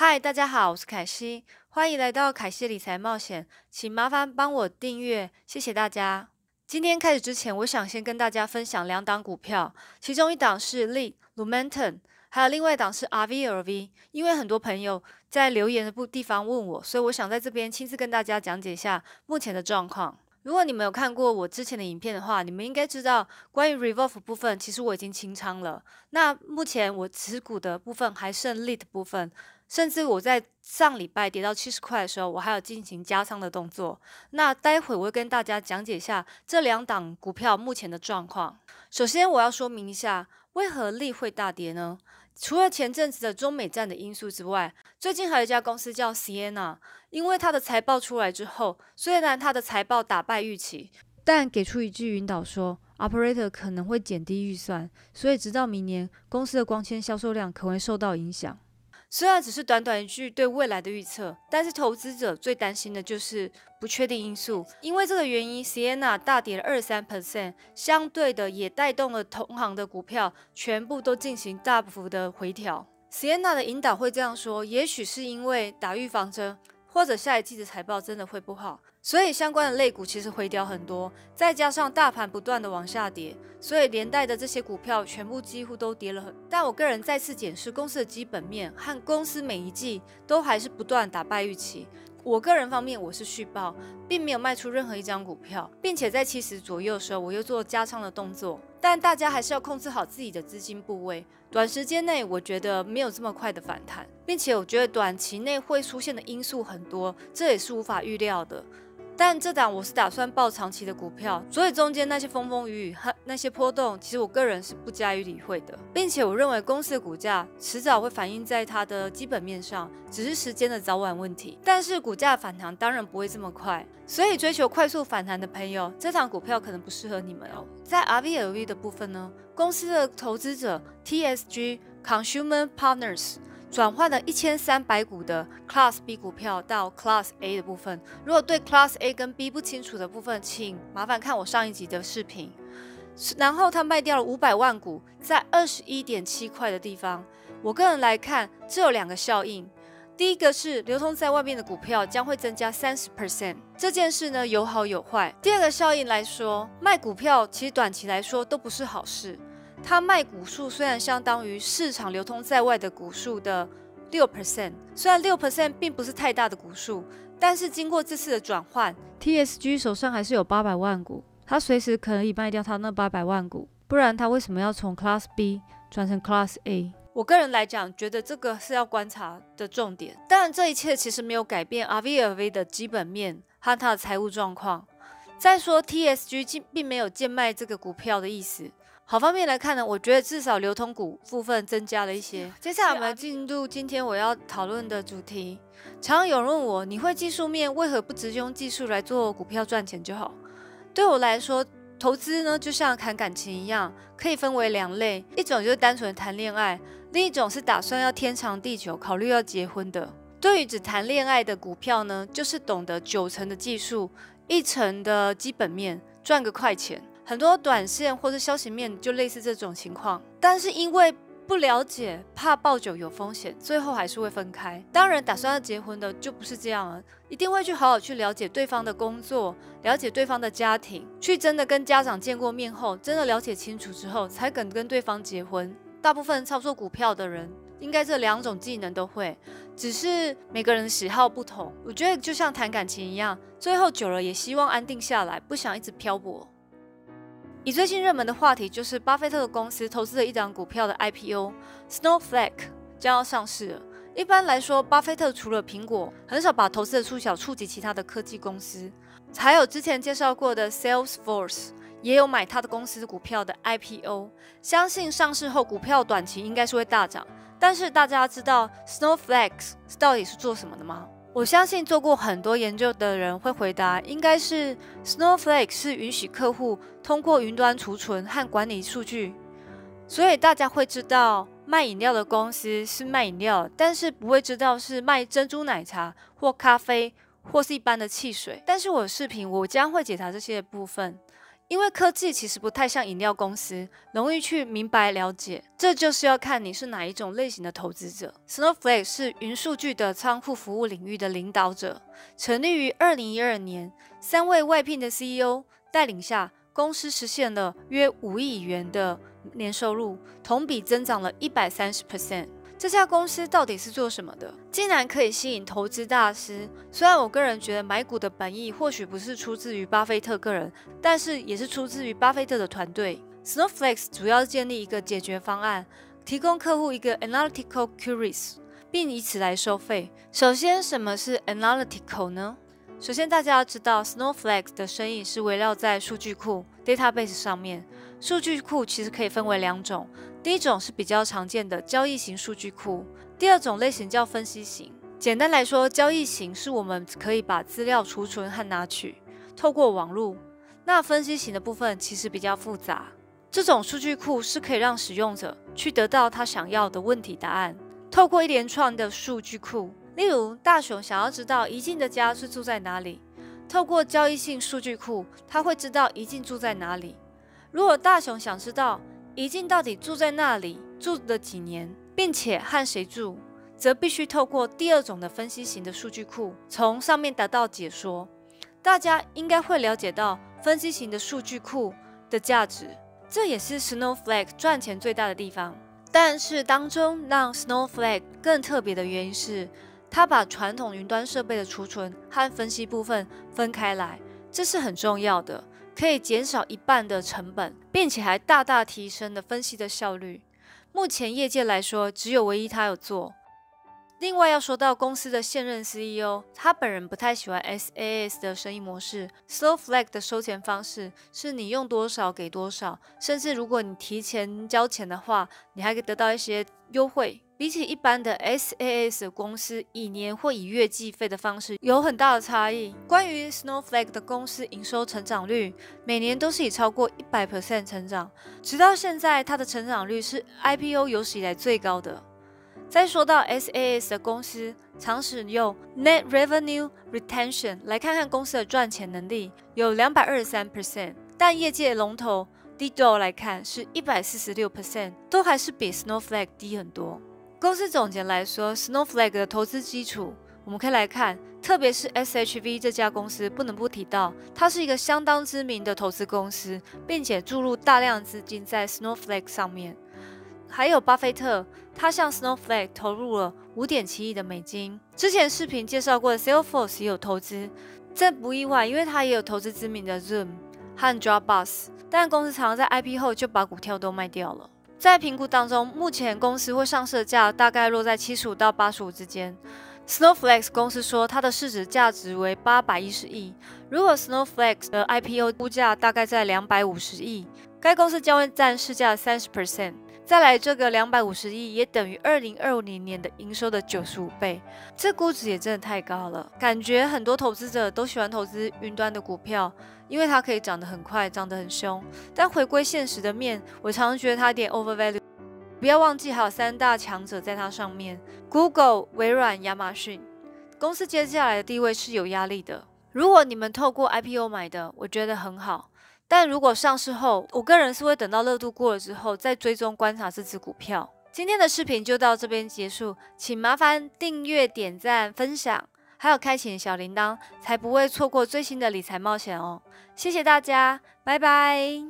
嗨，大家好，我是凯西，欢迎来到凯西理财冒险，请麻烦帮我订阅，谢谢大家。今天开始之前，我想先跟大家分享两档股票，其中一档是 Lee Lumentum，还有另外一档是 RVLV。因为很多朋友在留言的部地方问我，所以我想在这边亲自跟大家讲解一下目前的状况。如果你们有看过我之前的影片的话，你们应该知道关于 Revolve 部分，其实我已经清仓了。那目前我持股的部分还剩 Lit 部分，甚至我在上礼拜跌到七十块的时候，我还有进行加仓的动作。那待会我会跟大家讲解一下这两档股票目前的状况。首先我要说明一下，为何利会大跌呢？除了前阵子的中美战的因素之外，最近还有一家公司叫 Sienna，因为它的财报出来之后，虽然它的财报打败预期，但给出一句引导说，Operator 可能会减低预算，所以直到明年，公司的光纤销售量可能会受到影响。虽然只是短短一句对未来的预测，但是投资者最担心的就是不确定因素。因为这个原因，Sienna 大跌了二三 percent，相对的也带动了同行的股票全部都进行大幅的回调。S i e n a 的引导会这样说：也许是因为打预防针，或者下一季的财报真的会不好。所以相关的类股其实回调很多，再加上大盘不断的往下跌，所以连带的这些股票全部几乎都跌了很。但我个人再次检视公司的基本面和公司每一季都还是不断打败预期。我个人方面我是续报，并没有卖出任何一张股票，并且在七十左右的时候我又做加仓的动作。但大家还是要控制好自己的资金部位，短时间内我觉得没有这么快的反弹，并且我觉得短期内会出现的因素很多，这也是无法预料的。但这档我是打算报长期的股票，所以中间那些风风雨雨和那些波动，其实我个人是不加以理会的，并且我认为公司的股价迟早会反映在它的基本面上，只是时间的早晚问题。但是股价反弹当然不会这么快，所以追求快速反弹的朋友，这档股票可能不适合你们哦。在 RVLV 的部分呢，公司的投资者 TSG Consumer Partners。转换了一千三百股的 Class B 股票到 Class A 的部分。如果对 Class A 跟 B 不清楚的部分，请麻烦看我上一集的视频。然后他卖掉了五百万股，在二十一点七块的地方。我个人来看，这有两个效应。第一个是流通在外面的股票将会增加三十 percent，这件事呢有好有坏。第二个效应来说，卖股票其实短期来说都不是好事。它卖股数虽然相当于市场流通在外的股数的六 percent，虽然六 percent 并不是太大的股数，但是经过这次的转换，TSG 手上还是有八百万股，他随时可以卖掉他那八百万股，不然他为什么要从 Class B 转成 Class A？我个人来讲，觉得这个是要观察的重点。当然，这一切其实没有改变 RVLV 的基本面和它的财务状况。再说，TSG 并没有贱卖这个股票的意思。好方面来看呢，我觉得至少流通股部分增加了一些。接下来我们进入今天我要讨论的主题。常有人问我，你会技术面，为何不直接用技术来做股票赚钱就好？对我来说，投资呢就像谈感情一样，可以分为两类，一种就是单纯谈恋爱，另一种是打算要天长地久，考虑要结婚的。对于只谈恋爱的股票呢，就是懂得九成的技术，一成的基本面，赚个快钱。很多短线或者消息面就类似这种情况，但是因为不了解，怕抱久有风险，最后还是会分开。当然，打算要结婚的就不是这样了，一定会去好好去了解对方的工作，了解对方的家庭，去真的跟家长见过面后，真的了解清楚之后，才敢跟对方结婚。大部分操作股票的人，应该这两种技能都会，只是每个人的喜好不同。我觉得就像谈感情一样，最后久了也希望安定下来，不想一直漂泊。以最近热门的话题，就是巴菲特的公司投资了一档股票的 IPO，Snowflake 将要上市了。一般来说，巴菲特除了苹果，很少把投资的触角触及其他的科技公司。还有之前介绍过的 Salesforce，也有买他的公司股票的 IPO。相信上市后股票短期应该是会大涨。但是大家知道 Snowflake 到底是做什么的吗？我相信做过很多研究的人会回答，应该是 Snowflake 是允许客户通过云端储存和管理数据，所以大家会知道卖饮料的公司是卖饮料，但是不会知道是卖珍珠奶茶或咖啡或是一般的汽水。但是我视频我将会解答这些部分，因为科技其实不太像饮料公司，容易去明白了解。这就是要看你是哪一种类型的投资者。Snowflake 是云数据的仓库服务领域的领导者，成立于二零一二年，三位外聘的 CEO 带领下，公司实现了约五亿元的年收入，同比增长了一百三十 percent。这家公司到底是做什么的？竟然可以吸引投资大师。虽然我个人觉得买股的本意或许不是出自于巴菲特个人，但是也是出自于巴菲特的团队。Snowflake 主要建立一个解决方案，提供客户一个 analytical queries，并以此来收费。首先，什么是 analytical 呢？首先，大家要知道，Snowflake 的生意是围绕在数据库 database 上面。数据库其实可以分为两种。第一种是比较常见的交易型数据库，第二种类型叫分析型。简单来说，交易型是我们可以把资料储存和拿取，透过网络。那分析型的部分其实比较复杂。这种数据库是可以让使用者去得到他想要的问题答案，透过一连串的数据库。例如，大雄想要知道怡静的家是住在哪里，透过交易性数据库，他会知道怡静住在哪里。如果大雄想知道，怡静到底住在那里，住了几年，并且和谁住，则必须透过第二种的分析型的数据库，从上面得到解说。大家应该会了解到分析型的数据库的价值，这也是 Snowflake 赚钱最大的地方。但是当中让 Snowflake 更特别的原因是，它把传统云端设备的储存和分析部分分开来，这是很重要的。可以减少一半的成本，并且还大大提升了分析的效率。目前业界来说，只有唯一他有做。另外要说到公司的现任 CEO，他本人不太喜欢 SaaS 的生意模式。Snowflake 的收钱方式是你用多少给多少，甚至如果你提前交钱的话，你还可以得到一些优惠。比起一般的 SaaS 公司以年或以月计费的方式，有很大的差异。关于 Snowflake 的公司营收成长率，每年都是以超过一百 percent 成长，直到现在，它的成长率是 IPO 有史以来最高的。再说到 SaaS 的公司，常使用 Net Revenue Retention 来看看公司的赚钱能力，有两百二十三 percent，但业界龙头 Dido 来看是一百四十六 percent，都还是比 Snowflake 低很多。公司总结来说，Snowflake 的投资基础，我们可以来看，特别是 SHV 这家公司，不能不提到，它是一个相当知名的投资公司，并且注入大量资金在 Snowflake 上面。还有巴菲特，他向 Snowflake 投入了五点七亿的美金。之前视频介绍过的 Salesforce 也有投资，这不意外，因为他也有投资知名的 Zoom 和 Dropbox，但公司常常在 IP 后就把股票都卖掉了。在评估当中，目前公司会上市的价大概落在七十五到八十五之间。Snowflake 公司说，它的市值价值为八百一十亿。如果 Snowflake 的 IPO 估价大概在两百五十亿，该公司将会占市价三十 percent。再来，这个两百五十亿也等于二零二零年的营收的九十五倍，这估值也真的太高了。感觉很多投资者都喜欢投资云端的股票，因为它可以涨得很快，涨得很凶。但回归现实的面，我常常觉得它有点 overvalued。不要忘记还有三大强者在它上面：Google、微软、亚马逊。公司接下来的地位是有压力的。如果你们透过 IPO 买的，我觉得很好。但如果上市后，我个人是会等到热度过了之后再追踪观察这只股票。今天的视频就到这边结束，请麻烦订阅、点赞、分享，还有开启小铃铛，才不会错过最新的理财冒险哦。谢谢大家，拜拜。